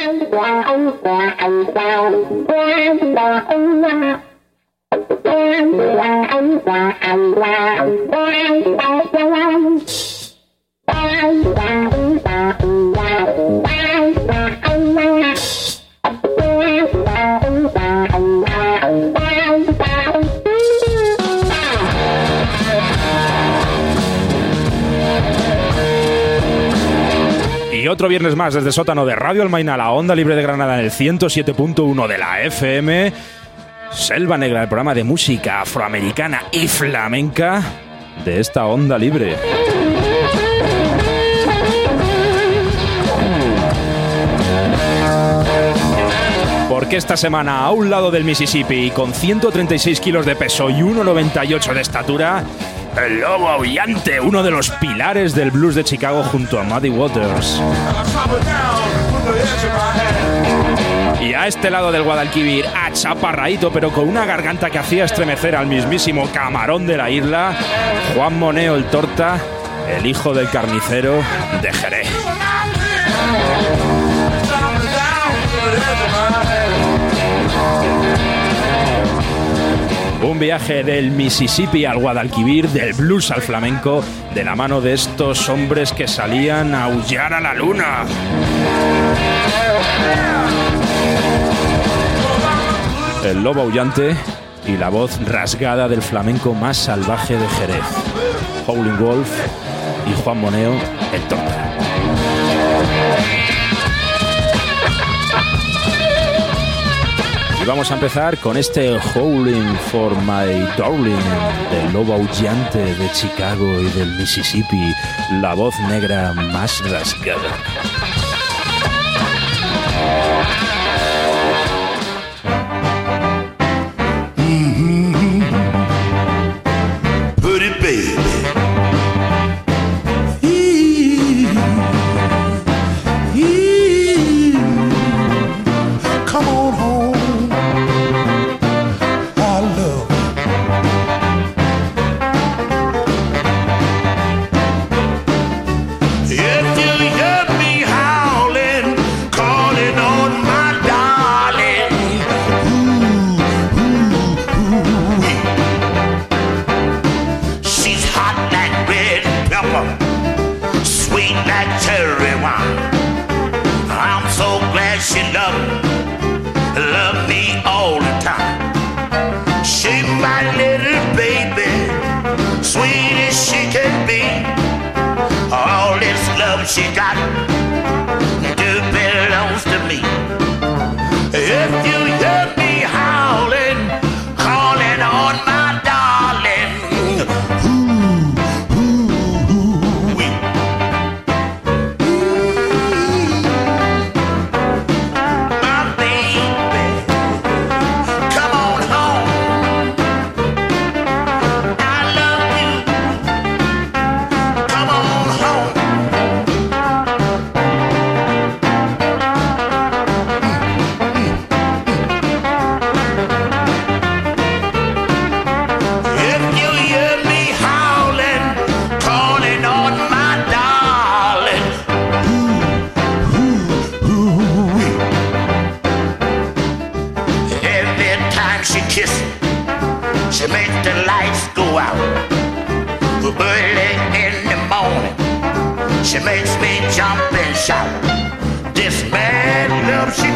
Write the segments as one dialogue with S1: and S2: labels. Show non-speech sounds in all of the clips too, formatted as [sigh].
S1: quan quà ông quà ông sao quan bà ông quan là ông quà ông quà quan bao otro viernes más desde sótano de Radio Almaina, la onda libre de Granada en el 107.1 de la FM. Selva Negra, el programa de música afroamericana y flamenca de esta onda libre. Porque esta semana, a un lado del Mississippi, con 136 kilos de peso y 1,98 de estatura, el lobo aullante, uno de los pilares del blues de Chicago junto a Muddy Waters. Y a este lado del Guadalquivir, achaparraíto, pero con una garganta que hacía estremecer al mismísimo camarón de la isla, Juan Moneo el Torta, el hijo del carnicero de Jerez. Un viaje del Mississippi al Guadalquivir, del blues al flamenco, de la mano de estos hombres que salían a aullar a la luna. El lobo aullante y la voz rasgada del flamenco más salvaje de Jerez. Howling Wolf y Juan Moneo, el torta. Y vamos a empezar con este Howling for My Darling del lobo aullante de Chicago y del Mississippi, la voz negra más rasgada.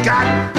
S2: Got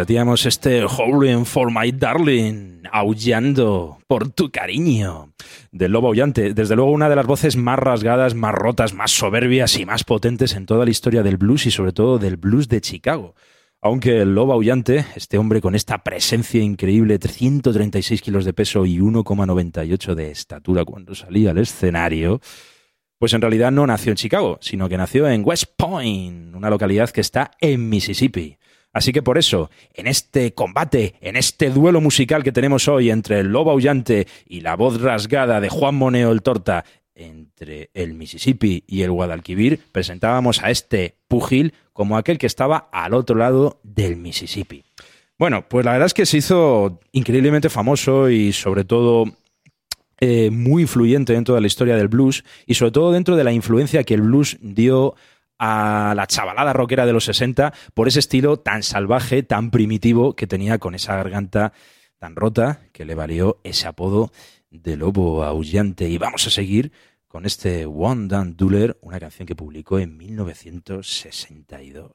S1: Sentíamos este Howling for My Darling, aullando por tu cariño, del lobo aullante. Desde luego una de las voces más rasgadas, más rotas, más soberbias y más potentes en toda la historia del blues y sobre todo del blues de Chicago. Aunque el lobo aullante, este hombre con esta presencia increíble, 136 kilos de peso y 1,98 de estatura cuando salía al escenario, pues en realidad no nació en Chicago, sino que nació en West Point, una localidad que está en Mississippi. Así que por eso, en este combate, en este duelo musical que tenemos hoy entre el lobo aullante y la voz rasgada de Juan Moneo el Torta, entre el Mississippi y el Guadalquivir, presentábamos a este púgil como aquel que estaba al otro lado del Mississippi. Bueno, pues la verdad es que se hizo increíblemente famoso y sobre todo eh, muy influyente dentro de la historia del blues y sobre todo dentro de la influencia que el blues dio a la chavalada rockera de los 60 por ese estilo tan salvaje, tan primitivo que tenía con esa garganta tan rota que le valió ese apodo de lobo aullante. Y vamos a seguir con este One Dan Duller, una canción que publicó en 1962.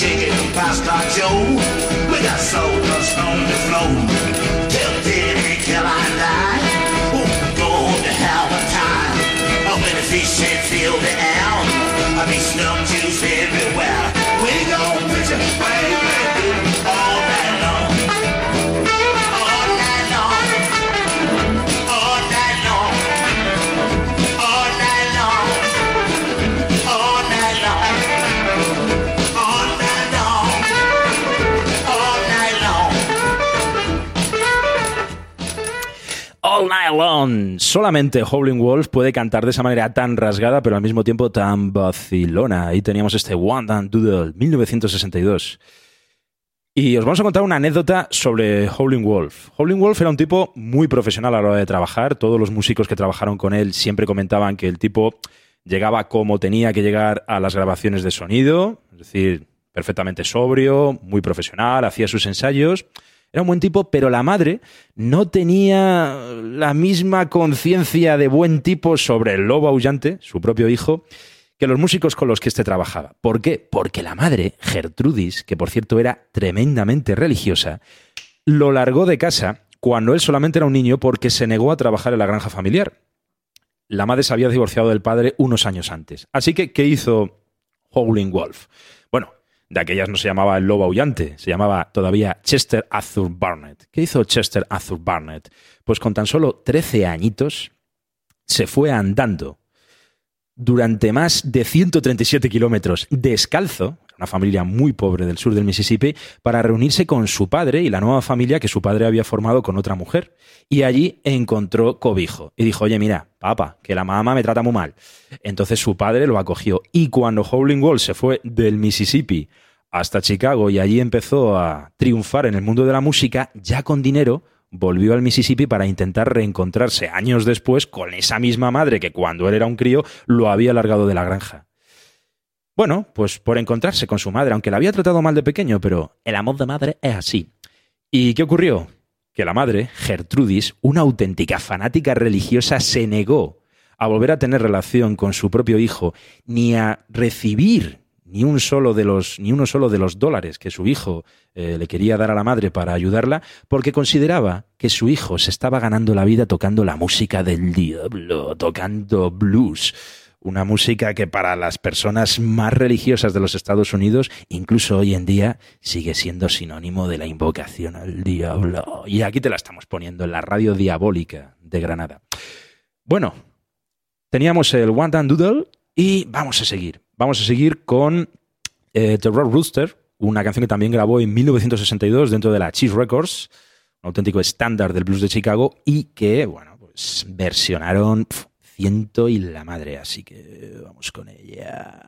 S2: Shaking Pastor Joe, we got soul dust on the floor. Till Diddy till I die, ooh, going to have a time. Up in the fish and feel the air, I be snub juice everywhere.
S1: Solamente Howling Wolf puede cantar de esa manera tan rasgada, pero al mismo tiempo tan vacilona. Ahí teníamos este One Dan Doodle, 1962. Y os vamos a contar una anécdota sobre Howling Wolf. Howling Wolf era un tipo muy profesional a la hora de trabajar. Todos los músicos que trabajaron con él siempre comentaban que el tipo llegaba como tenía que llegar a las grabaciones de sonido, es decir, perfectamente sobrio, muy profesional, hacía sus ensayos. Era un buen tipo, pero la madre no tenía la misma conciencia de buen tipo sobre el lobo aullante, su propio hijo, que los músicos con los que éste trabajaba. ¿Por qué? Porque la madre, Gertrudis, que por cierto era tremendamente religiosa, lo largó de casa cuando él solamente era un niño porque se negó a trabajar en la granja familiar. La madre se había divorciado del padre unos años antes. Así que, ¿qué hizo Howling Wolf? De aquellas no se llamaba el lobo aullante, se llamaba todavía Chester Arthur Barnett. ¿Qué hizo Chester Arthur Barnett? Pues con tan solo 13 añitos se fue andando durante más de 137 kilómetros descalzo, una familia muy pobre del sur del Mississippi, para reunirse con su padre y la nueva familia que su padre había formado con otra mujer. Y allí encontró cobijo y dijo, oye, mira, papá, que la mamá me trata muy mal. Entonces su padre lo acogió y cuando Howling Wolf se fue del Mississippi hasta Chicago y allí empezó a triunfar en el mundo de la música, ya con dinero, volvió al Mississippi para intentar reencontrarse años después con esa misma madre que cuando él era un crío lo había largado de la granja. Bueno, pues por encontrarse con su madre, aunque la había tratado mal de pequeño, pero el amor de madre es así. ¿Y qué ocurrió? Que la madre, Gertrudis, una auténtica fanática religiosa, se negó a volver a tener relación con su propio hijo, ni a recibir ni un solo de los, ni uno solo de los dólares que su hijo eh, le quería dar a la madre para ayudarla, porque consideraba que su hijo se estaba ganando la vida tocando la música del diablo, tocando blues. Una música que para las personas más religiosas de los Estados Unidos, incluso hoy en día, sigue siendo sinónimo de la invocación al diablo. Y aquí te la estamos poniendo en la radio diabólica de Granada. Bueno, teníamos el One Dan Doodle y vamos a seguir. Vamos a seguir con eh, The Rock Rooster, una canción que también grabó en 1962 dentro de la Cheese Records, un auténtico estándar del blues de Chicago y que, bueno, pues versionaron y la madre, así que vamos con ella.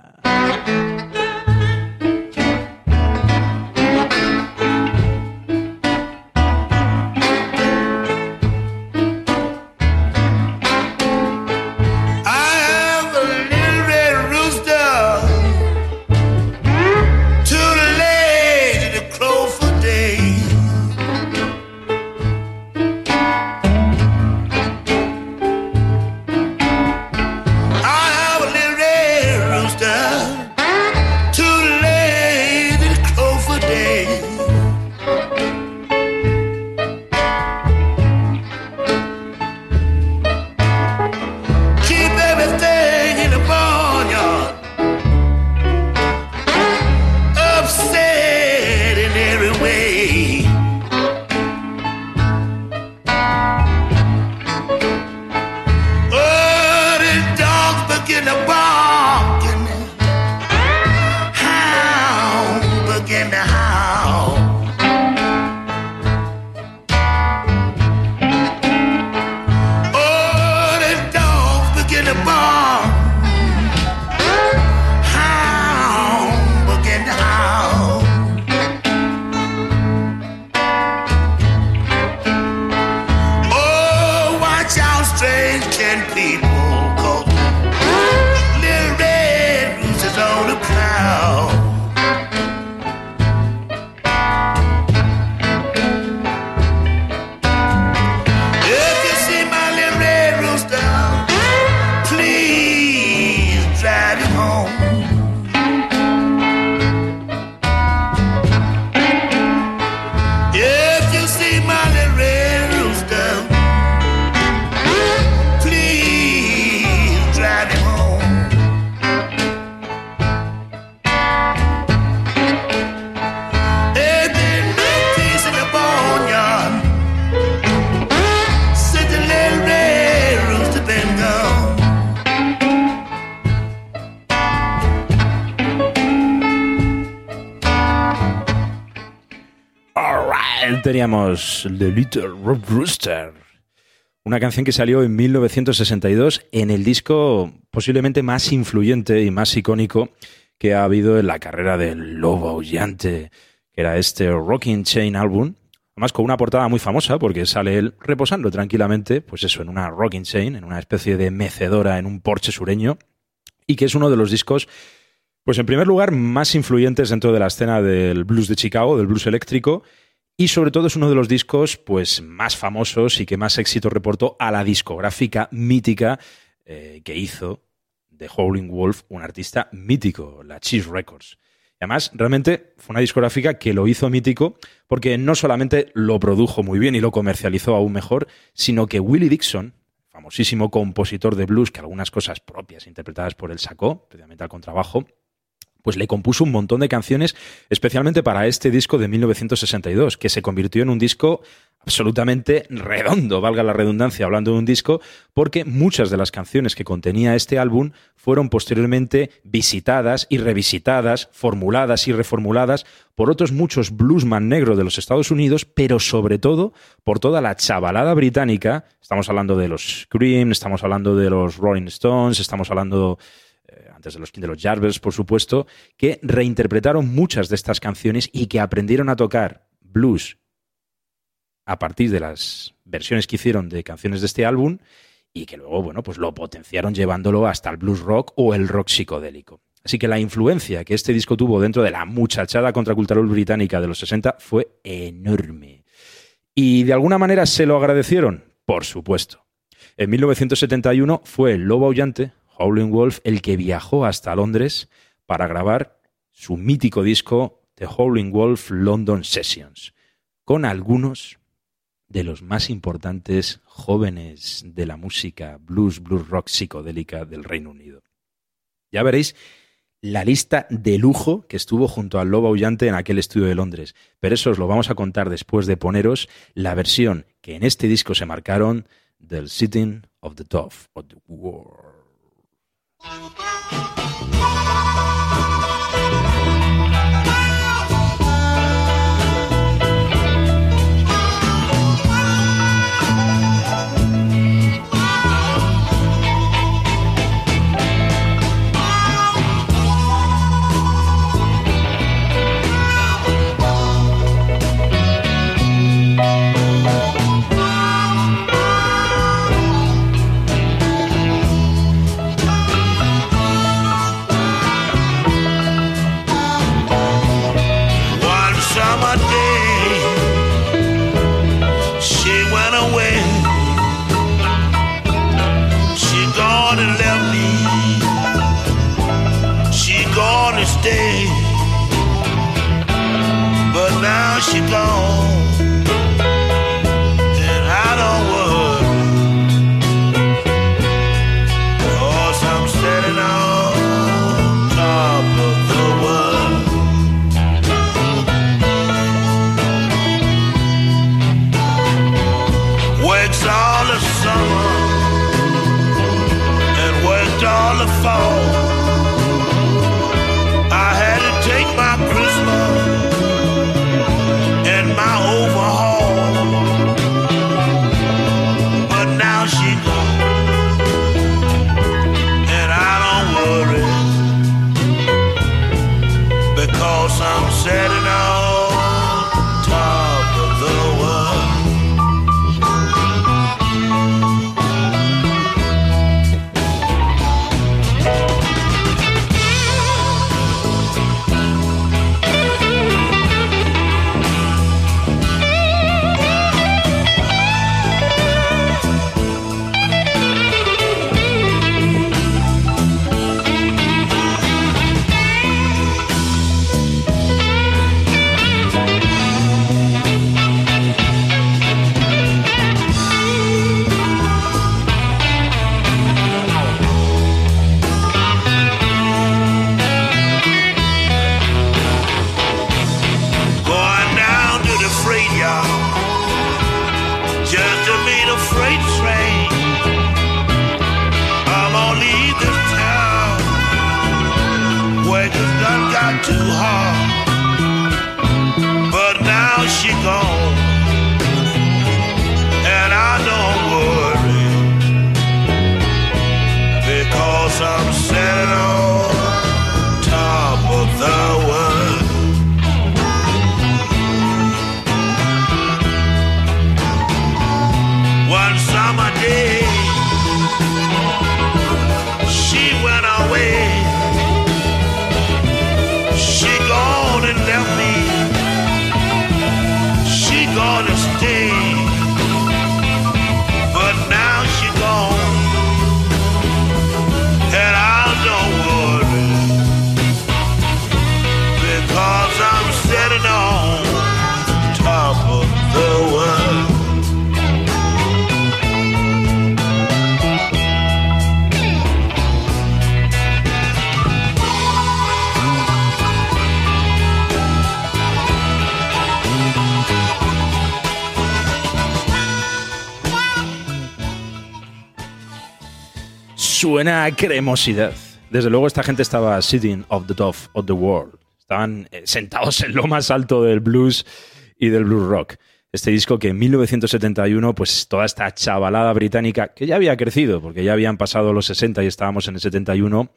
S1: Teníamos The Little Rock Rooster, una canción que salió en 1962 en el disco posiblemente más influyente y más icónico que ha habido en la carrera del Lobo Aullante, que era este Rocking Chain Album, además con una portada muy famosa porque sale él reposando tranquilamente, pues eso, en una Rocking Chain, en una especie de mecedora en un porche sureño, y que es uno de los discos pues en primer lugar, más influyentes dentro de la escena del blues de Chicago, del blues eléctrico, y sobre todo es uno de los discos pues, más famosos y que más éxito reportó a la discográfica mítica eh, que hizo de Howling Wolf, un artista mítico, la Cheese Records. Y además, realmente fue una discográfica que lo hizo mítico porque no solamente lo produjo muy bien y lo comercializó aún mejor, sino que Willie Dixon, famosísimo compositor de blues, que algunas cosas propias interpretadas por él sacó, especialmente al contrabajo, pues le compuso un montón de canciones, especialmente para este disco de 1962, que se convirtió en un disco absolutamente redondo, valga la redundancia, hablando de un disco, porque muchas de las canciones que contenía este álbum fueron posteriormente visitadas y revisitadas, formuladas y reformuladas por otros muchos bluesman negros de los Estados Unidos, pero sobre todo por toda la chavalada británica. Estamos hablando de los Cream, estamos hablando de los Rolling Stones, estamos hablando de los, de los Jarvers, por supuesto, que reinterpretaron muchas de estas canciones y que aprendieron a tocar blues a partir de las versiones que hicieron de canciones de este álbum y que luego, bueno, pues lo potenciaron llevándolo hasta el blues rock o el rock psicodélico. Así que la influencia que este disco tuvo dentro de la muchachada contracultural británica de los 60 fue enorme. ¿Y de alguna manera se lo agradecieron? Por supuesto. En 1971 fue el Lobo Aullante, Howling Wolf el que viajó hasta Londres para grabar su mítico disco The Howling Wolf London Sessions, con algunos de los más importantes jóvenes de la música blues, blues rock psicodélica del Reino Unido. Ya veréis la lista de lujo que estuvo junto al Lobo Aullante en aquel estudio de Londres, pero eso os lo vamos a contar después de poneros la versión que en este disco se marcaron del Sitting of the Top of the World.
S2: I'm a. waterfall. day.
S1: Suena a cremosidad. Desde luego esta gente estaba sitting of the top of the world. Estaban eh, sentados en lo más alto del blues y del blues rock. Este disco que en 1971, pues toda esta chavalada británica, que ya había crecido, porque ya habían pasado los 60 y estábamos en el 71,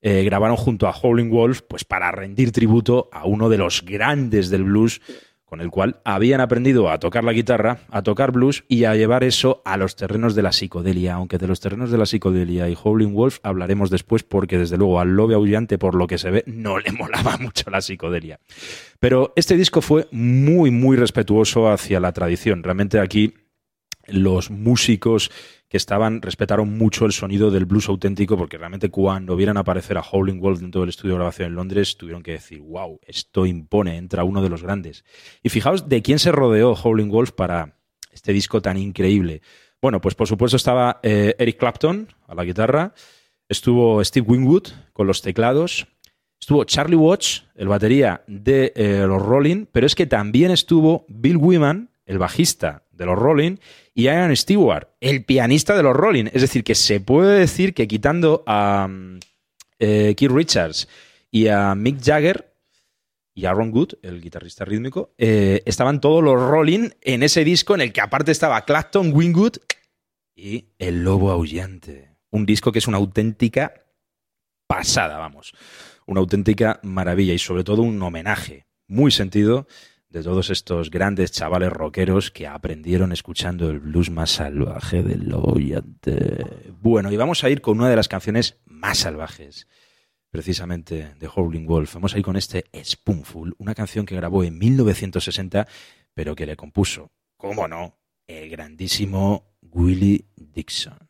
S1: eh, grabaron junto a Howling Wolf, pues para rendir tributo a uno de los grandes del blues, con el cual habían aprendido a tocar la guitarra, a tocar blues y a llevar eso a los terrenos de la psicodelia, aunque de los terrenos de la psicodelia y Howling Wolf hablaremos después porque desde luego al lobe aullante por lo que se ve no le [laughs] molaba mucho la psicodelia. Pero este disco fue muy muy respetuoso hacia la tradición. Realmente aquí
S2: los músicos que estaban respetaron mucho el sonido del blues auténtico porque realmente cuando vieran aparecer a Howling Wolf dentro del estudio de grabación en Londres tuvieron que decir, wow, esto impone, entra uno de los grandes. Y fijaos de quién se rodeó Howling Wolf para este disco tan increíble. Bueno, pues por supuesto estaba eh, Eric Clapton a la guitarra, estuvo Steve Winwood con los teclados, estuvo Charlie Watts, el batería de eh, los Rolling, pero es que también estuvo Bill Wyman, el bajista de los Rolling, y Ian Stewart, el pianista de los Rolling. Es decir, que se puede decir que quitando a eh, Keith Richards y a Mick Jagger y a Ron Good, el guitarrista rítmico, eh, estaban todos los Rolling en ese disco en el que aparte estaba Clapton, Wingwood y El Lobo Aullante. Un disco que es una auténtica pasada, vamos. Una auténtica maravilla y sobre todo un homenaje muy sentido de todos estos grandes chavales rockeros que aprendieron escuchando el blues más salvaje del lobo Bueno, y vamos a ir con una de las canciones más salvajes, precisamente de Howling Wolf. Vamos a ir con este Spoonful, una canción que grabó en 1960, pero que le compuso, cómo no, el grandísimo Willie Dixon.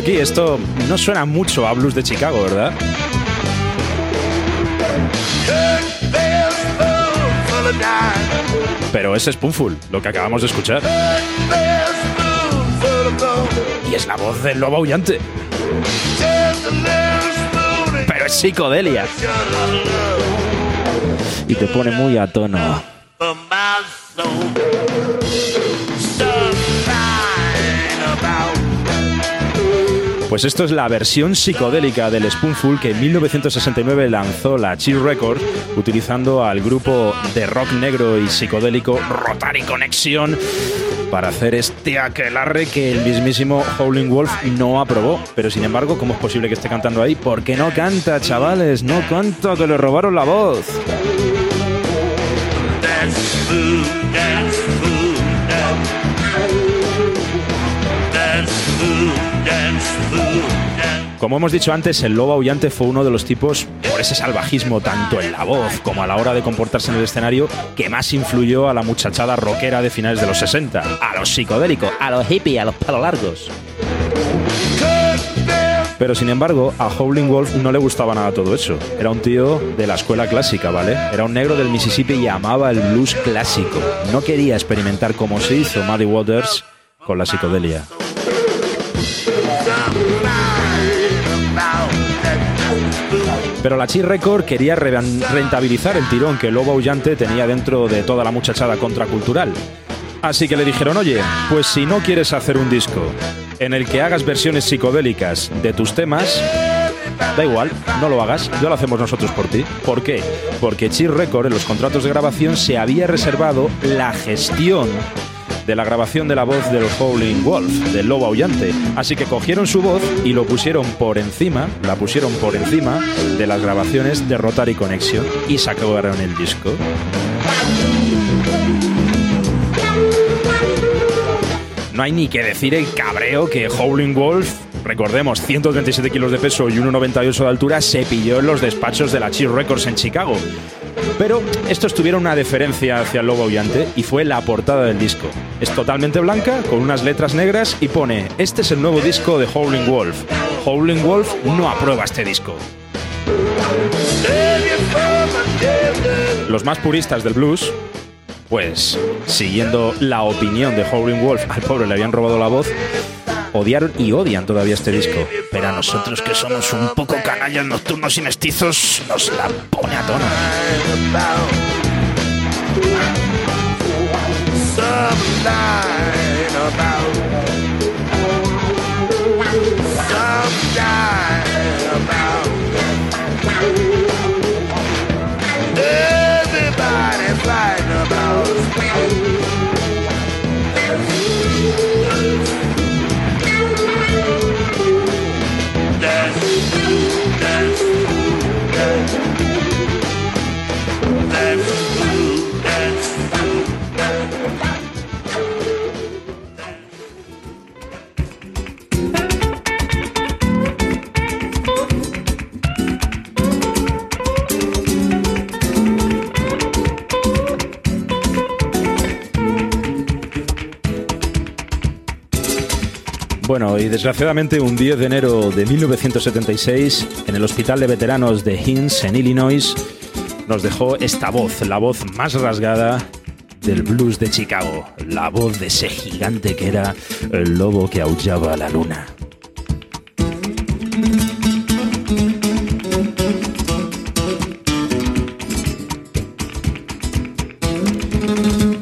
S2: Aquí. Esto no suena mucho a blues de Chicago, ¿verdad? Pero es Spoonful, lo que acabamos de escuchar. Y es la voz del lobo aullante. Pero es psicodelia. Y te pone muy a tono.
S1: Pues esto es la versión psicodélica del Spoonful que en 1969 lanzó la Chill Record utilizando al grupo de rock negro y psicodélico Rotary Connection para hacer este aquelarre que el mismísimo Howling Wolf no aprobó. Pero sin embargo, ¿cómo es posible que esté cantando ahí? Porque no canta, chavales, no canta, que le robaron la voz. Como hemos dicho antes, el lobo aullante fue uno de los tipos, por ese salvajismo tanto en la voz como a la hora de comportarse en el escenario, que más influyó a la muchachada rockera de finales de los 60, a los psicodélicos, a los hippies, a los palos largos. Pero sin embargo, a Howling Wolf no le gustaba nada todo eso. Era un tío de la escuela clásica, ¿vale? Era un negro del Mississippi y amaba el blues clásico. No quería experimentar como se hizo Muddy Waters con la psicodelia. Pero la Chi Record quería re- rentabilizar el tirón que Lobo Aullante tenía dentro de toda la muchachada contracultural. Así que le dijeron, oye, pues si no quieres hacer un disco en el que hagas versiones psicodélicas de tus temas, da igual, no lo hagas, ya lo hacemos nosotros por ti. ¿Por qué? Porque Chi Record en los contratos de grabación se había reservado la gestión de la grabación de la voz del Howling Wolf, del lobo aullante. Así que cogieron su voz y lo pusieron por encima, la pusieron por encima de las grabaciones de Rotary Connection y sacaron el disco. No hay ni que decir el cabreo que Howling Wolf, recordemos, 137 kilos de peso y 1,98 de altura, se pilló en los despachos de la Chill Records en Chicago. Pero estos tuvieron una deferencia hacia el lobo aullante y fue la portada del disco. Es totalmente blanca, con unas letras negras y pone, este es el nuevo disco de Howling Wolf. Howling Wolf no aprueba este disco. Los más puristas del blues, pues siguiendo la opinión de Howling Wolf, al pobre le habían robado la voz, odiaron y odian todavía este disco. Pero a nosotros que somos un poco canallas nocturnos y mestizos, nos la pone a tono.
S2: About
S1: Bueno, y desgraciadamente un 10 de enero de 1976, en el Hospital de Veteranos de Hinds, en Illinois, nos dejó esta voz, la voz más rasgada del blues de Chicago, la voz de ese gigante que era el lobo que aullaba a la luna.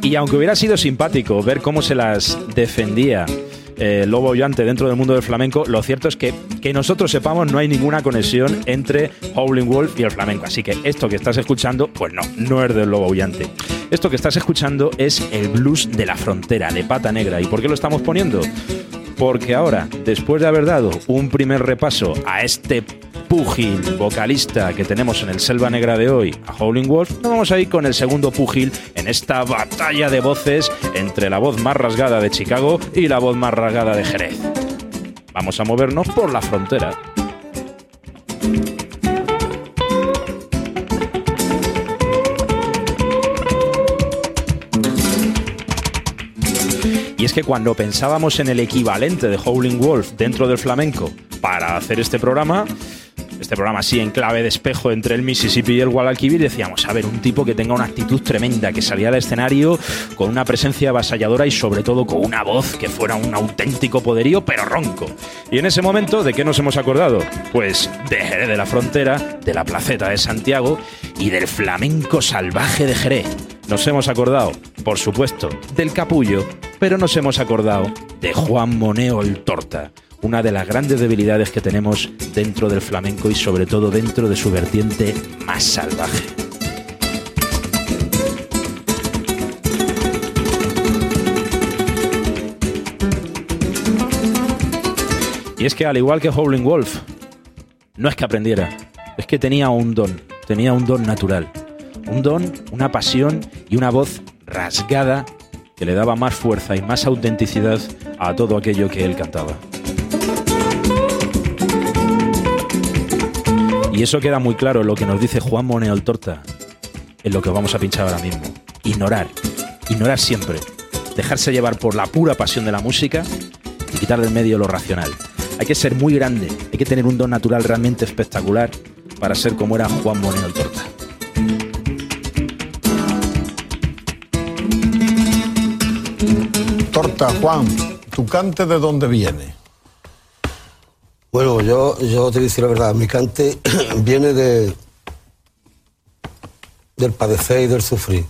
S1: Y aunque hubiera sido simpático ver cómo se las defendía eh, Lobo Aullante dentro del mundo del flamenco, lo cierto es que, que nosotros sepamos, no hay ninguna conexión entre Howling Wolf y el flamenco. Así que esto que estás escuchando, pues no, no es del Lobo Aullante. Esto que estás escuchando es el blues de la frontera, de pata negra. ¿Y por qué lo estamos poniendo? Porque ahora, después de haber dado un primer repaso a este púgil vocalista que tenemos en el Selva Negra de hoy, a Howling Wolf, nos vamos a ir con el segundo púgil en esta batalla de voces entre la voz más rasgada de Chicago y la voz más rasgada de Jerez. Vamos a movernos por la frontera. Y es que cuando pensábamos en el equivalente de Howling Wolf dentro del flamenco para hacer este programa, este programa así en clave de espejo entre el Mississippi y el Guadalquivir, decíamos, a ver, un tipo que tenga una actitud tremenda, que salía al escenario con una presencia avasalladora y sobre todo con una voz que fuera un auténtico poderío, pero ronco. Y en ese momento, ¿de qué nos hemos acordado? Pues de Jerez de la Frontera, de la Placeta de Santiago y del flamenco salvaje de Jerez. Nos hemos acordado, por supuesto, del capullo, pero nos hemos acordado de Juan Moneo el Torta, una de las grandes debilidades que tenemos dentro del flamenco y sobre todo dentro de su vertiente más salvaje. Y es que al igual que Howling Wolf, no es que aprendiera, es que tenía un don, tenía un don natural. Un don, una pasión y una voz rasgada que le daba más fuerza y más autenticidad a todo aquello que él cantaba. Y eso queda muy claro lo que nos dice Juan Moneo Torta, en lo que vamos a pinchar ahora mismo. Ignorar, ignorar siempre, dejarse llevar por la pura pasión de la música y quitar del medio lo racional. Hay que ser muy grande, hay que tener un don natural realmente espectacular para ser como era Juan Moneo Torta.
S3: Torta, Juan, ¿tu cante de dónde viene?
S4: Bueno, yo, yo te decir la verdad, mi cante [clears throat] viene de del padecer y del sufrir.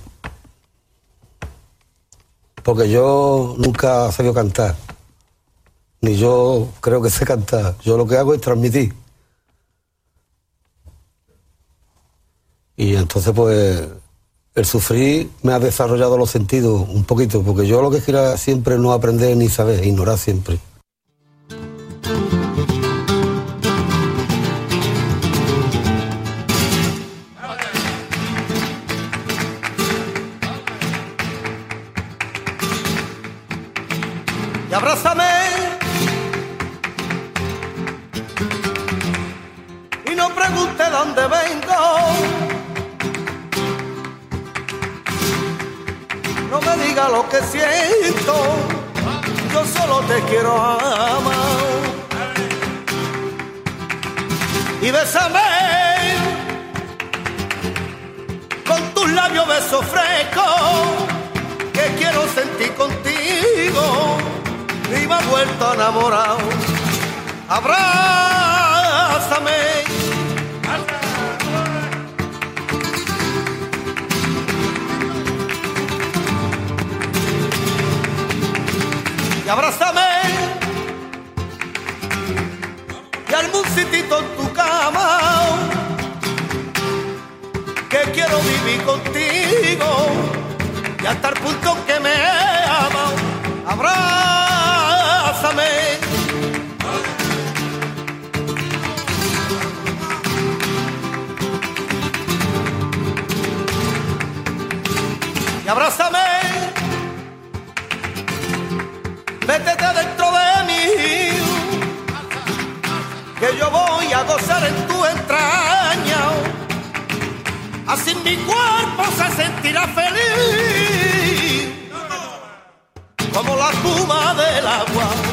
S4: Porque yo nunca he sabido cantar ni yo creo que sé cantar. Yo lo que hago es transmitir. Y entonces, pues, el sufrir me ha desarrollado los sentidos un poquito, porque yo lo que quiero siempre no aprender ni saber, ignorar siempre.
S5: Y bésame con tus labios beso fresco que quiero sentir contigo. Y me vuelto enamorado. Abrázame y abrázame musitito en tu cama. Que quiero vivir contigo. Y hasta el punto que me ama. Abrázame. Y abrázame mi cuerpo se sentirá feliz, como la espuma del agua.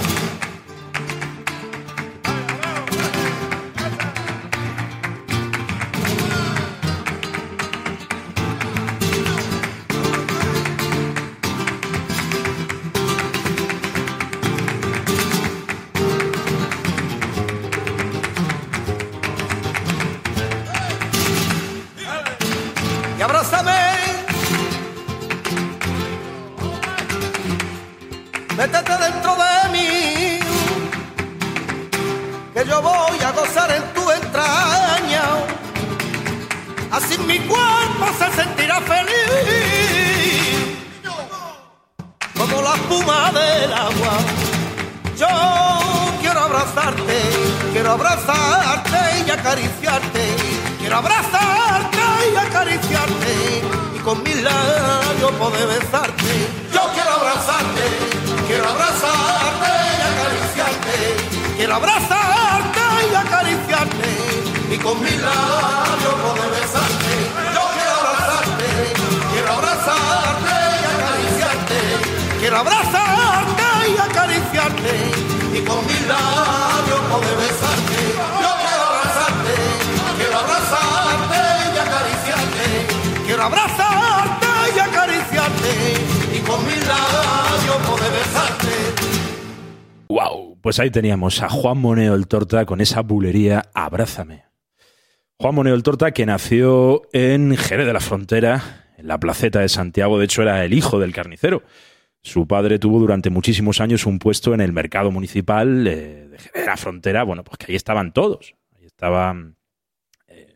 S5: abrazarte y acariciarte. Quiero abrazarte y acariciarte y con mis labios poder besarte. Yo quiero abrazarte, quiero abrazarte y acariciarte. Quiero abrazarte y acariciarte y con mis labios poder besarte. Yo quiero abrazarte, quiero abrazarte y acariciarte. Quiero abrazarte.
S1: Pues ahí teníamos a Juan Moneo el Torta con esa bulería Abrázame. Juan Moneo el Torta que nació en Jerez de la Frontera, en la placeta de Santiago, de hecho era el hijo del carnicero. Su padre tuvo durante muchísimos años un puesto en el mercado municipal eh, de Jerez, la frontera, bueno, pues que ahí estaban todos. Ahí estaban eh,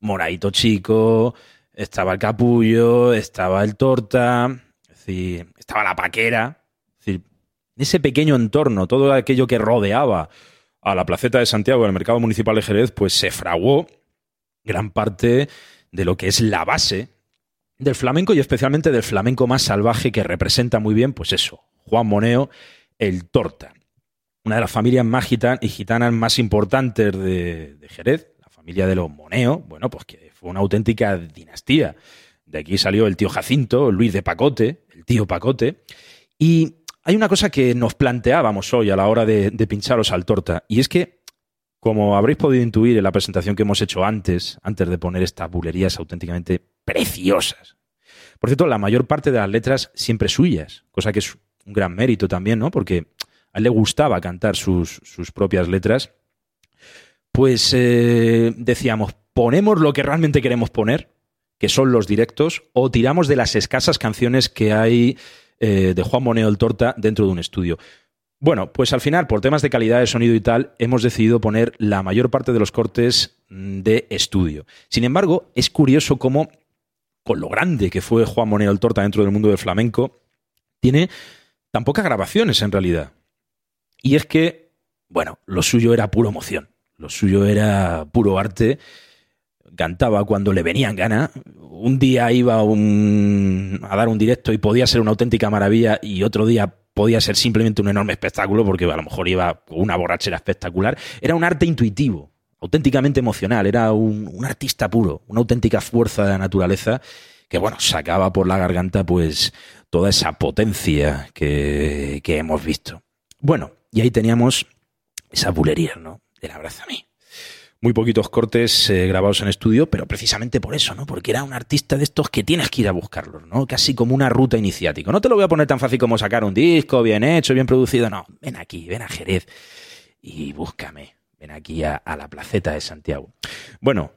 S1: Moraito Chico, estaba el Capullo, estaba el Torta, es decir, estaba la Paquera. Es decir, ese pequeño entorno, todo aquello que rodeaba a la placeta de Santiago, el mercado municipal de Jerez, pues se fraguó gran parte de lo que es la base del flamenco y especialmente del flamenco más salvaje que representa muy bien, pues eso, Juan Moneo, el Torta. Una de las familias más y gitanas más importantes de, de Jerez, la familia de los Moneo, bueno, pues que fue una auténtica dinastía. De aquí salió el tío Jacinto, Luis de Pacote, el tío Pacote. Y hay una cosa que nos planteábamos hoy a la hora de, pincharos al torta, y es que, como habréis podido intuir en la presentación que hemos hecho antes, antes de poner estas bulerías auténticamente preciosas. Por cierto, la mayor parte de las letras siempre suyas, cosa que es un gran mérito también, ¿no? Porque a él le gustaba cantar sus, sus propias letras. Pues eh, decíamos, ponemos lo que realmente queremos poner, que son los directos, o tiramos de las escasas canciones que hay eh, de Juan Moneo el Torta dentro de un estudio. Bueno, pues al final, por temas de calidad de sonido y tal, hemos decidido poner la mayor parte de los cortes mm, de estudio. Sin embargo, es curioso cómo, con lo grande que fue Juan Moneo el Torta dentro del mundo del flamenco, tiene tan pocas grabaciones en realidad. Y es que, bueno, lo suyo era pura emoción, lo suyo era puro arte cantaba cuando le venían ganas. Un día iba a, un- a dar un directo y podía ser una auténtica maravilla y otro día podía ser simplemente un enorme espectáculo porque a lo mejor iba con una borrachera espectacular. Era un arte intuitivo, auténticamente emocional, era un, artista puro, una auténtica fuerza de la naturaleza que, bueno, sacaba por la garganta pues toda esa potencia que, que hemos visto. Bueno, y ahí teníamos esa bulería, ¿no? Del abrazo a mí muy poquitos cortes eh, grabados en estudio, pero precisamente por eso, ¿no? Porque era un artista de estos que tienes que ir a buscarlos, ¿no? Casi como una ruta iniciática. No te lo voy a poner tan fácil como sacar un disco bien hecho, bien producido, no. Ven aquí, ven a Jerez y búscame. Ven aquí a, la placeta de Santiago. Bueno,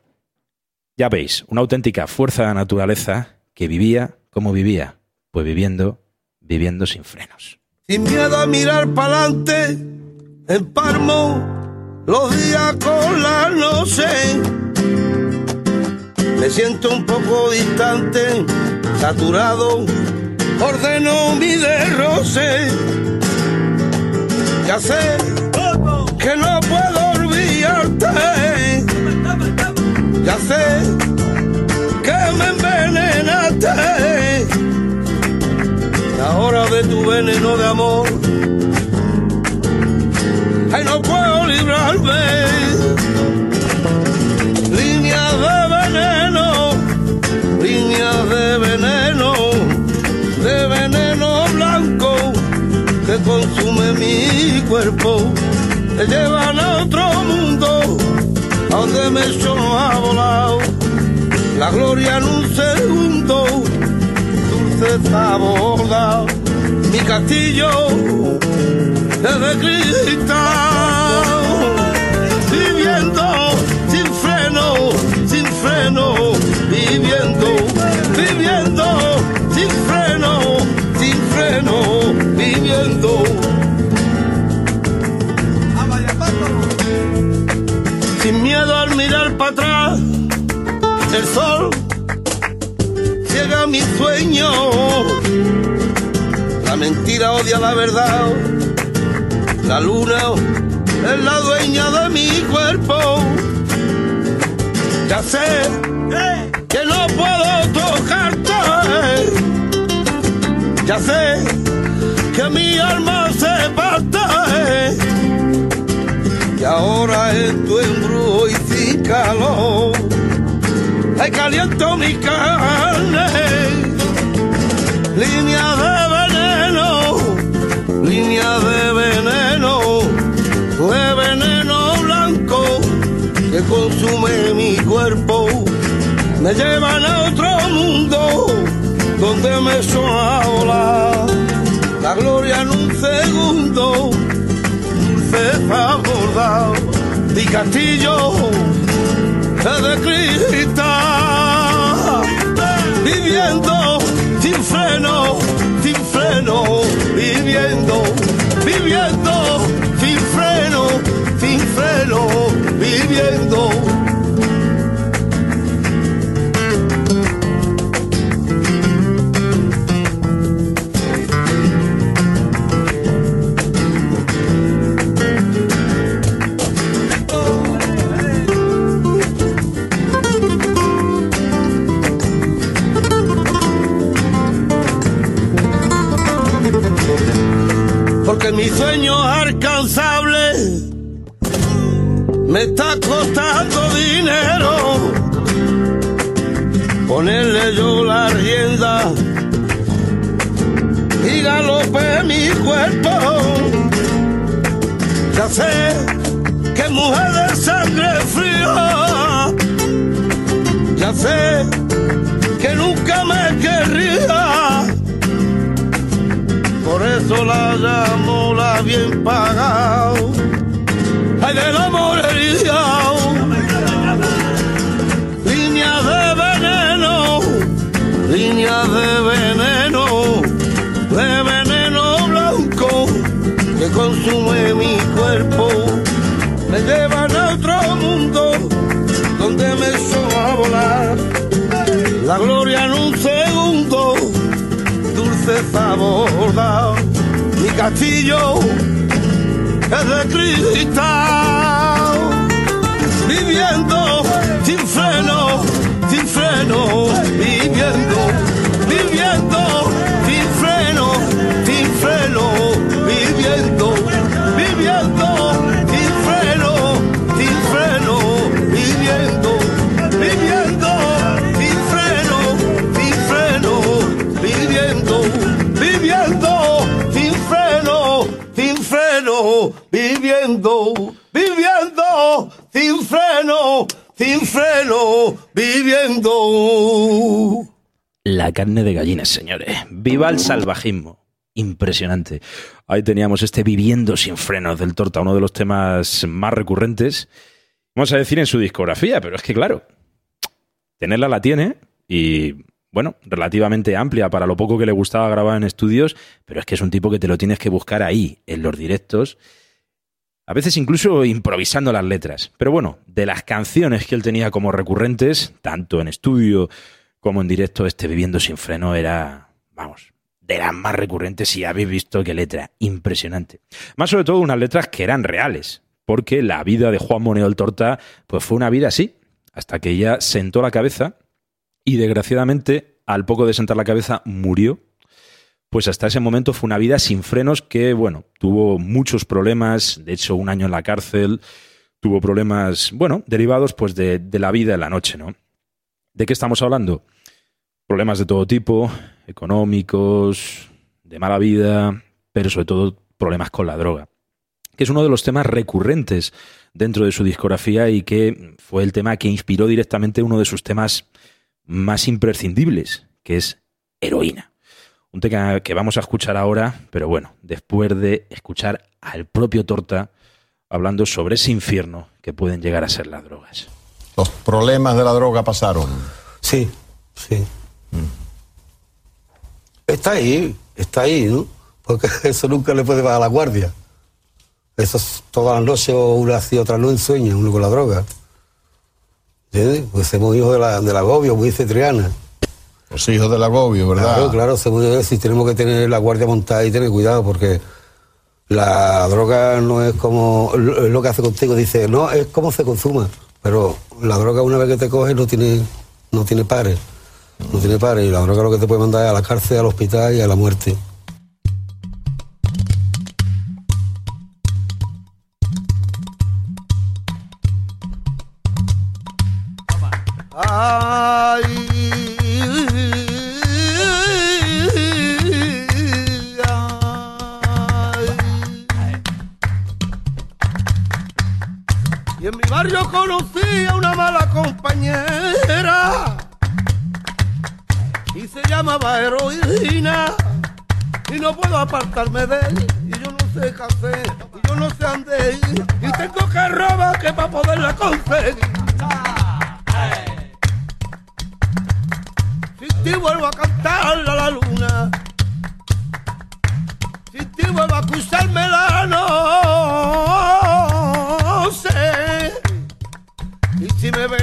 S1: ya veis, una auténtica fuerza de naturaleza que vivía como vivía, pues viviendo, viviendo sin frenos.
S5: Sin miedo a mirar pa'lante, en Parmo, los días con la noche. Me siento un poco distante, saturado, ordeno mi derroce. Ya sé que no puedo olvidarte. Ya sé que me envenenaste. La hora de tu veneno de amor. Puedo librarme. Línea de veneno, línea de veneno, de veneno blanco que consume mi cuerpo. Te llevan a otro mundo, a donde me echó a volar. La gloria en un segundo, dulce sabor, mi castillo es de cristal, viviendo sin freno, sin freno, viviendo, viviendo sin freno, sin freno, viviendo. Sin miedo al mirar para atrás, el sol ciega mis sueños. La mentira odia la verdad. La luna es la dueña de mi cuerpo. Ya sé que no puedo tocarte. Ya sé que mi alma se parte. Y ahora en tu embrujo y sin calor. Ay, caliento mi carne. consume mi cuerpo, me llevan a otro mundo donde me sola la gloria en un segundo, dulce abordado, mi castillo de cristal, viviendo sin freno, sin freno, viviendo, viviendo sin freno, sin freno. Porque mi sueño alcanzable me está costando dinero. Ponerle yo la rienda y galope mi cuerpo. Ya sé que mujer de sangre fría, ya sé que nunca me querría. Por eso la llamo la bien pagado. Del amor herido. Línea de veneno, línea de veneno, de veneno blanco que consume mi cuerpo. Me llevan a otro mundo donde me echó a volar. La gloria en un segundo dulce sabor da mi castillo es de cristal sin
S1: La carne de gallinas, señores. ¡Viva el salvajismo! Impresionante. Ahí teníamos este Viviendo sin frenos del Torta, uno de los temas más recurrentes, vamos a decir, en su discografía, pero es que claro, tenerla la tiene y, bueno, relativamente amplia para lo poco que le gustaba grabar en estudios, pero es que es un tipo que te lo tienes que buscar ahí, en los directos, a veces incluso improvisando las letras. Pero bueno, de las canciones que él tenía como recurrentes, tanto en estudio como en directo, este Viviendo sin freno era, vamos, de las más recurrentes y habéis visto qué letra, impresionante. Más sobre todo unas letras que eran reales, porque la vida de Juan Moneo el Torta pues fue una vida así, hasta que ella sentó la cabeza y desgraciadamente al poco de sentar la cabeza murió. Pues hasta ese momento fue una vida sin frenos que, bueno, tuvo muchos problemas, de hecho un año en la cárcel, tuvo problemas, bueno, derivados pues de, de la vida en la noche, ¿no? ¿De qué estamos hablando? Problemas de todo tipo, económicos, de mala vida, pero sobre todo problemas con la droga, que es uno de los temas recurrentes dentro de su discografía y que fue el tema que inspiró directamente uno de sus temas más imprescindibles, que es Heroína. Un tema que vamos a escuchar ahora, pero bueno, después de escuchar al propio Torta hablando sobre ese infierno que pueden llegar a ser las drogas.
S3: Los problemas de la droga pasaron.
S4: Sí, sí. Está ahí, está ahí, ¿no? Porque [laughs] eso nunca le puede bajar la guardia. Eso es todas las noches o una así, otra no en sueño, uno con la droga. ¿Entiendes? Pues somos hijos de la, del agobio, muy dice Triana.
S3: Los hijos del agobio, ¿verdad?
S4: Claro, claro, somos hijos y tenemos que tener la guardia montada y tener cuidado porque la droga no es como lo que hace contigo, dice, no, es como se consuma, pero la droga una vez que te coge no tiene, no tiene pares, no tiene pares, y la droga lo que te puede mandar es a la cárcel, al hospital y a la muerte.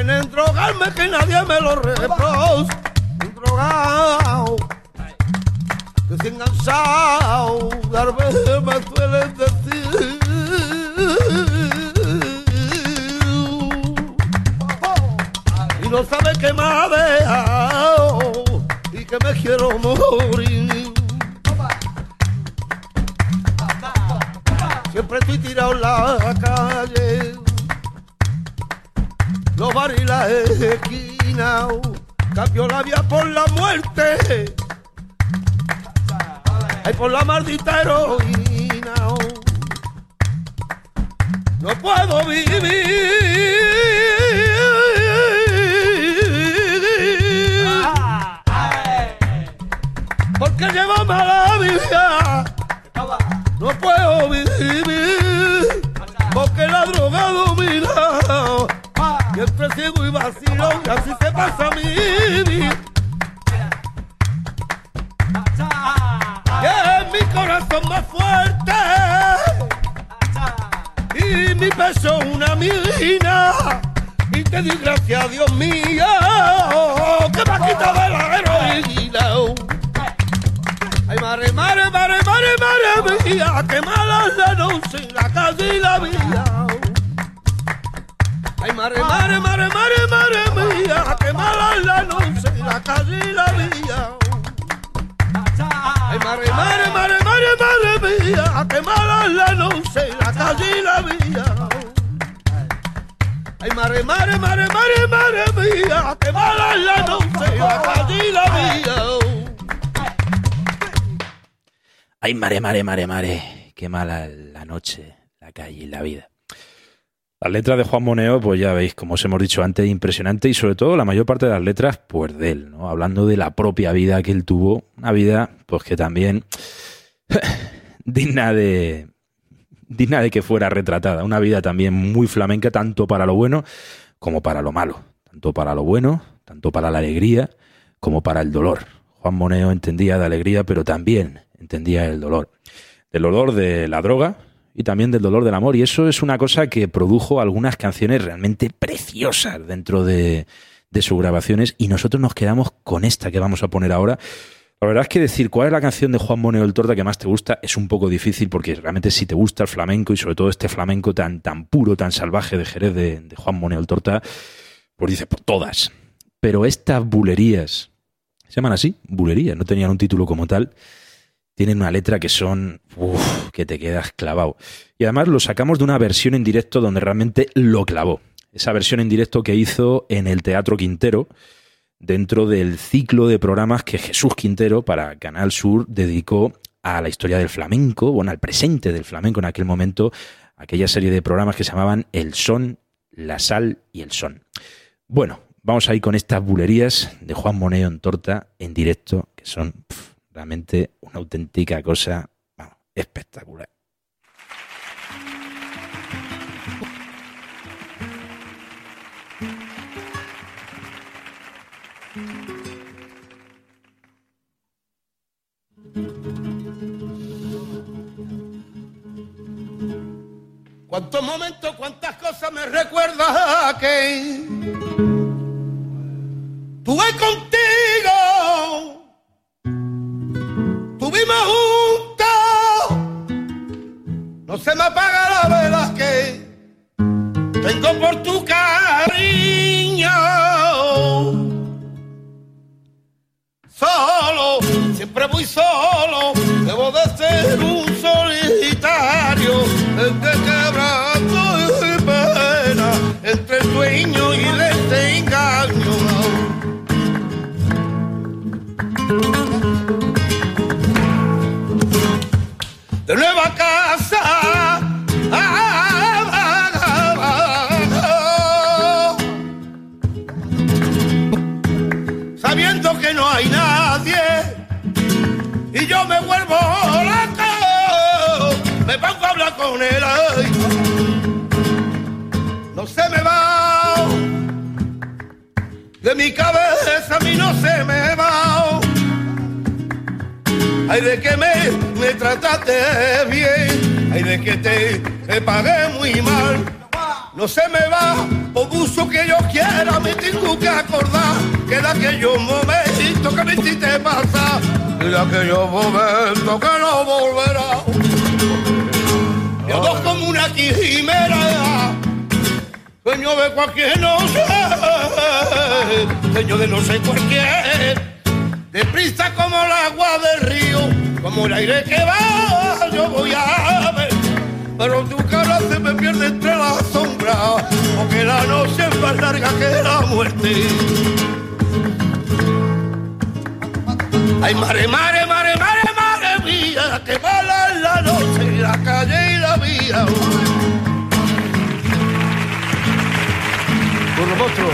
S5: Déjame que nadie me lo reproche. Drogado que sin enganchado dar veces me suelen decir. Y no sabe que me ha dejado y que me quiero morir. Siempre estoy tirado en la calle, los bares y las esquinas, cambio la vía por la muerte, ay por la maldita heroína. No puedo vivir porque lleva mala vida. No puedo vivir Ciego y vacío, y así se pasa mi vida. Y es mi corazón más fuerte y mi peso una mina. Y te di gracias a Dios mío que me ha quitado de la heroína. Ay, mare, mare, mare, mare, mare mía, qué mala la noche, la calle y la vía. Ay, mare, mare, mare, mare, mare mía, qué mala la noche, la calle y la vía. Ay, mare, mare, mare, mare, mare mía, qué mala la noche, la calle y la vía. Ay, mare, mare, mare, mare, mare mía, qué mala la noche, la calle y la vía.
S1: Ay, mare, mare, mare, mare. Qué mala la noche, la calle y la vida. Las letras de Juan Moneo, pues ya veis, como os hemos dicho antes, impresionante y sobre todo la mayor parte de las letras, pues de él, ¿no? Hablando de la propia vida que él tuvo, una vida, pues que también [laughs] digna de digna de que fuera retratada, una vida también muy flamenca, tanto para lo bueno como para lo malo, tanto para lo bueno, tanto para la alegría como para el dolor. Juan Moneo entendía de alegría, pero también entendía el dolor. Del dolor de la droga y también del dolor del amor. Y eso es una cosa que produjo algunas canciones realmente preciosas dentro de, de sus grabaciones. Y nosotros nos quedamos con esta que vamos a poner ahora. La verdad es que decir cuál es la canción de Juan Moneo el Torta que más te gusta es un poco difícil porque realmente si te gusta el flamenco y sobre todo este flamenco tan, tan puro, tan salvaje de Jerez de, de Juan Moneo el Torta, pues dices, por todas. Pero estas bulerías, se llaman así, bulerías, no tenían un título como tal, tienen una letra que son, que te quedas clavado. Y además lo sacamos de una versión en directo donde realmente lo clavó. Esa versión en directo que hizo en el Teatro Quintero, dentro del ciclo de programas que Jesús Quintero para Canal Sur dedicó a la historia del flamenco, bueno, al presente del flamenco en aquel momento, aquella serie de programas que se llamaban El Son, La Sal y El Son. Bueno, vamos ahí con estas bulerías de Juan Moneo en torta en directo, que son realmente una auténtica cosa vamos, espectacular.
S5: Cuántos momentos, cuántas cosas me recuerda que tuve contigo. No se me apaga la vela que tengo por tu cariño. Solo, siempre muy solo, debo de ser un no se me va de mi cabeza, a mí no se me va. Ay, de que me, me trataste bien, ay, de que te, te pagué muy mal. no se me va, por mucho que yo quiera me tengo que acordar que de aquellos momentos que me hiciste pasar, de aquellos momentos que no volverá. Yo dos como una quimera, sueño de cualquier noche, sueño de no sé cualquier, deprisa como el agua del río, como el aire que va, yo voy a ver, pero tu cara se me pierde entre las sombras, porque la noche es más larga que la muerte. Ay, mare, mare, mare Por los monstruos.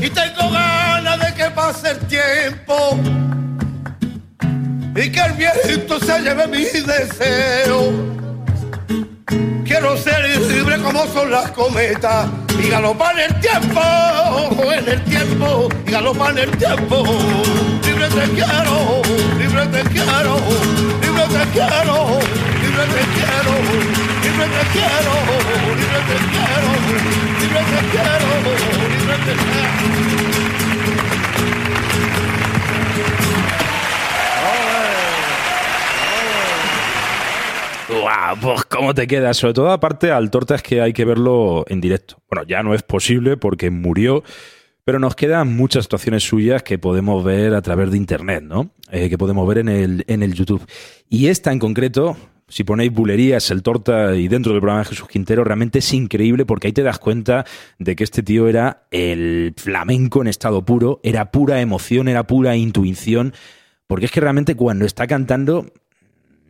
S5: Y tengo ganas de que pase el tiempo y que el viento se lleve mi deseo. Quiero ser libre como son las cometas y galopar en el tiempo, en el tiempo, y galopar en el tiempo. Libre te quiero, libre te quiero, libre te quiero, libre te quiero, libre te quiero, libre te quiero, libre te quiero, libre te quiero.
S1: ¡Guau! Pues cómo te queda. Sobre todo, aparte, al torta es que hay que verlo en directo. Bueno, ya no es posible porque murió, pero nos quedan muchas actuaciones suyas que podemos ver a través de internet, ¿no? Eh, que podemos ver en el, en el YouTube. Y esta en concreto, si ponéis bulerías, el torta y dentro del programa de Jesús Quintero, realmente es increíble porque ahí te das cuenta de que este tío era el flamenco en estado puro, era pura emoción, era pura intuición. Porque es que realmente cuando está cantando,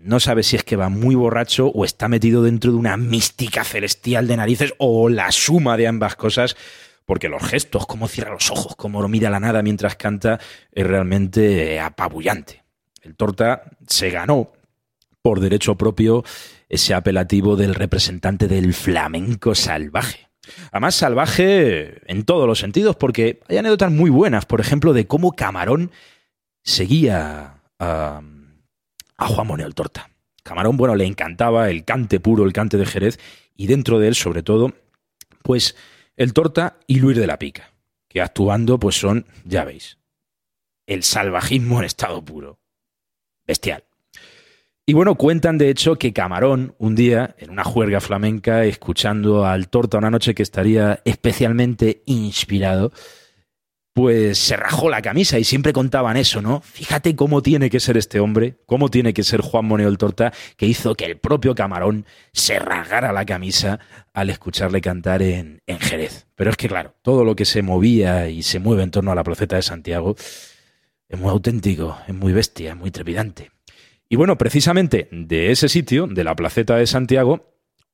S1: no sabe si es que va muy borracho o está metido dentro de una mística celestial de narices o la suma de ambas cosas, porque los gestos, cómo cierra los ojos, cómo mira a la nada mientras canta, es realmente apabullante. El Torta se ganó por derecho propio ese apelativo del representante del flamenco salvaje. Además, salvaje en todos los sentidos, porque hay anécdotas muy buenas, por ejemplo, de cómo Camarón seguía a a Juan Moneo Torta. Camarón, bueno, le encantaba el cante puro, el cante de Jerez, y dentro de él, sobre todo, pues el Torta y Luis de la Pica, que actuando, pues son, ya veis, el salvajismo en estado puro. Bestial. Y bueno, cuentan de hecho que Camarón, un día, en una juerga flamenca, escuchando al Torta una noche que estaría especialmente inspirado, pues se rajó la camisa y siempre contaban eso, ¿no? Fíjate cómo tiene que ser este hombre, cómo tiene que ser Juan Moneo el Torta, que hizo que el propio Camarón se rasgara la camisa al escucharle cantar en, Jerez. Pero es que, claro, todo lo que se movía y se mueve en torno a la placeta de Santiago es muy auténtico, es muy bestia, es muy trepidante. Y bueno, precisamente de ese sitio, de la placeta de Santiago,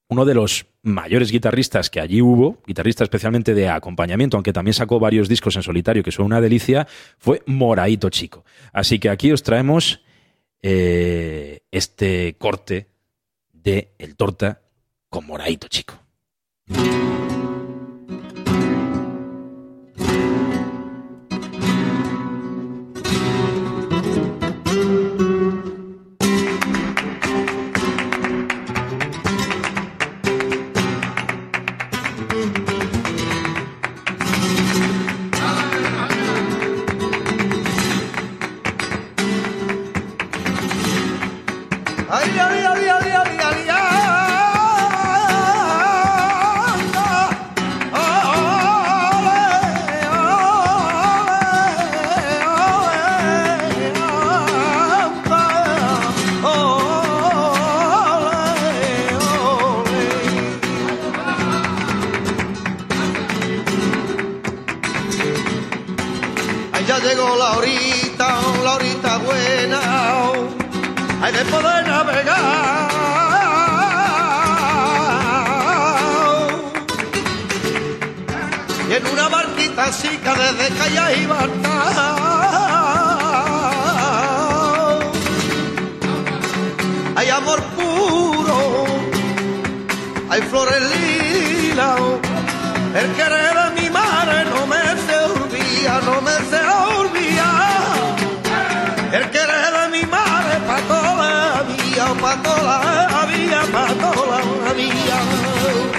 S1: uno de los mayores guitarristas que allí hubo, guitarrista especialmente de acompañamiento, aunque también sacó varios discos en solitario, que son una delicia, fue Moraito Chico. Así que aquí os traemos eh, este corte de El Torta con Moraito Chico.
S5: Llegó la horita, la horita buena hay de poder navegar. Y en una barquita chica desde Calla y Hay amor puro, hay flores lilas. El querer de mi madre no me se olvida, no me se. El querer de mi madre pa' toda la vida, pa' toda la vida, pa' toda la vida.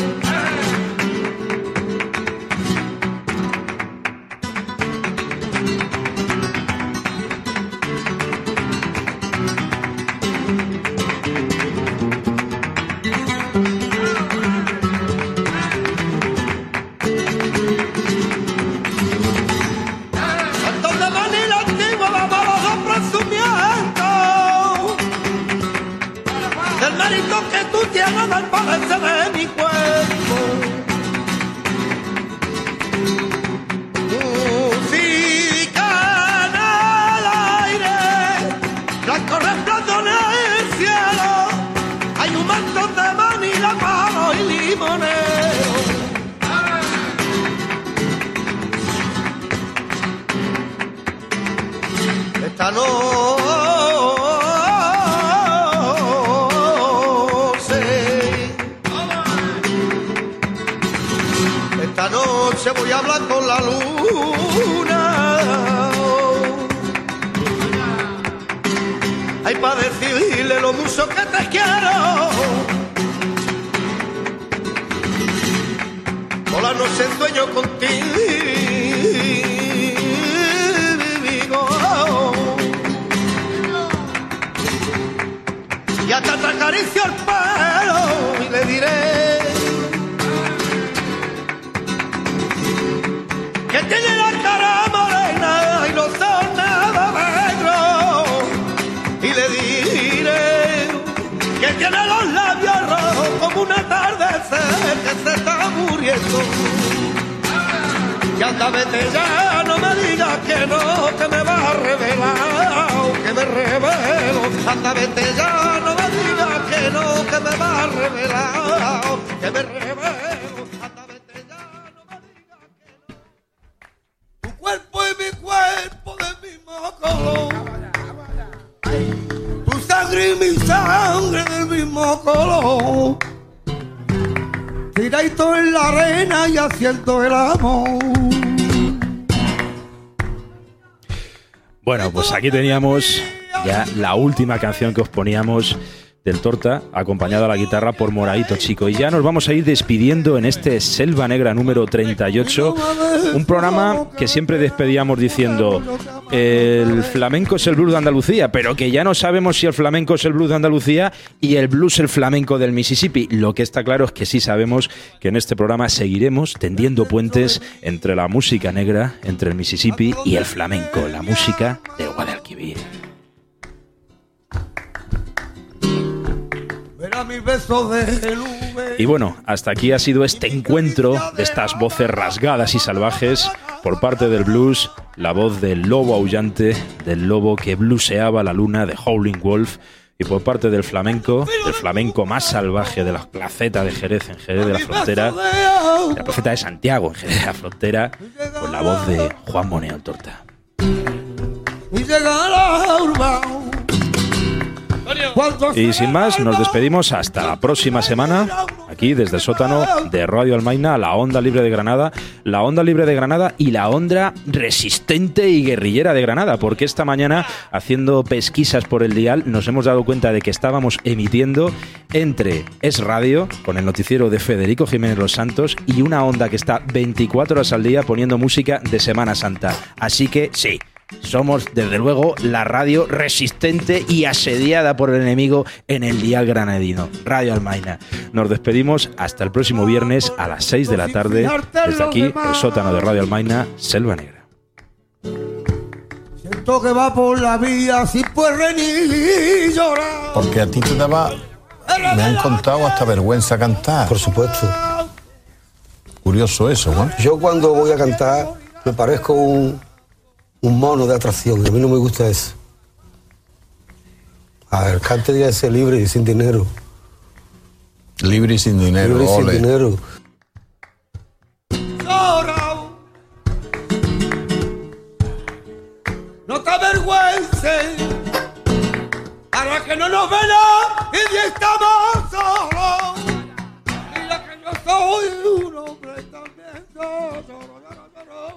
S5: Para decirle lo mucho que te quiero. Por la noche sueño contigo. Y hasta te acaricio un atardecer que se está muriendo. Y anda vete ya, no me digas que no, que me vas a revelar, que me revelo. Anda vete ya, no me digas que no, que me vas a revelar, que me revelo. Anda vete ya, no me digas que no. Tu cuerpo y mi cuerpo del mismo color. Tu sangre y mi sangre del mismo color. Tiradito en la arena y haciendo el amor.
S1: Bueno, pues aquí teníamos ya la última canción que os poníamos del Torta, acompañada a la guitarra por Moradito Chico. Y ya nos vamos a ir despidiendo en este Selva Negra número 38, un programa que siempre despedíamos diciendo el flamenco es el blues de Andalucía, pero que ya no sabemos si el flamenco es el blues de Andalucía y el blues el flamenco del Mississippi. Lo que está claro es que sí sabemos que en este programa seguiremos tendiendo puentes entre la música negra, entre el Mississippi y el flamenco, la música del Guadalquivir. Y bueno, hasta aquí ha sido este encuentro de estas voces rasgadas y salvajes por parte del blues, la voz del lobo aullante, del lobo que bluseaba la luna de Howling Wolf, y por parte del flamenco, del flamenco más salvaje de la placeta de Jerez en Jerez de la Frontera, de la placeta de Santiago en Jerez de la Frontera, con la voz de Juan Moneo el Torta.
S5: Y
S1: Y sin más, nos despedimos hasta la próxima semana, aquí desde el sótano de Radio Almaina, la Onda Libre de Granada, la Onda Libre de Granada y la Onda Resistente y Guerrillera de Granada, porque esta mañana, haciendo pesquisas por el dial, nos hemos dado cuenta de que estábamos emitiendo entre Es Radio, con el noticiero de Federico Jiménez Los Santos, y una onda que está 24 horas al día poniendo música de Semana Santa. Así que sí. Somos, desde luego, la radio resistente y asediada por el enemigo en el dial granadino, Radio Almaina. Nos despedimos hasta el próximo viernes a las 6 de la tarde, desde aquí, el sótano de Radio Almaina, Selva Negra.
S5: Siento que va por la vida sin poder ni llorar.
S3: Porque a ti te daba. Me han contado hasta vergüenza cantar.
S4: Por supuesto.
S3: Curioso eso, ¿no?
S4: Yo cuando voy a cantar me parezco un, un mono de atracción. y A mí no me gusta eso. A ver, cante debe ser libre y sin dinero.
S3: Libre y sin dinero.
S4: libre y sin
S3: ole.
S4: dinero.
S5: No te avergüences para que no nos vean y ya estamos solos. Mira que yo soy un hombre también solo.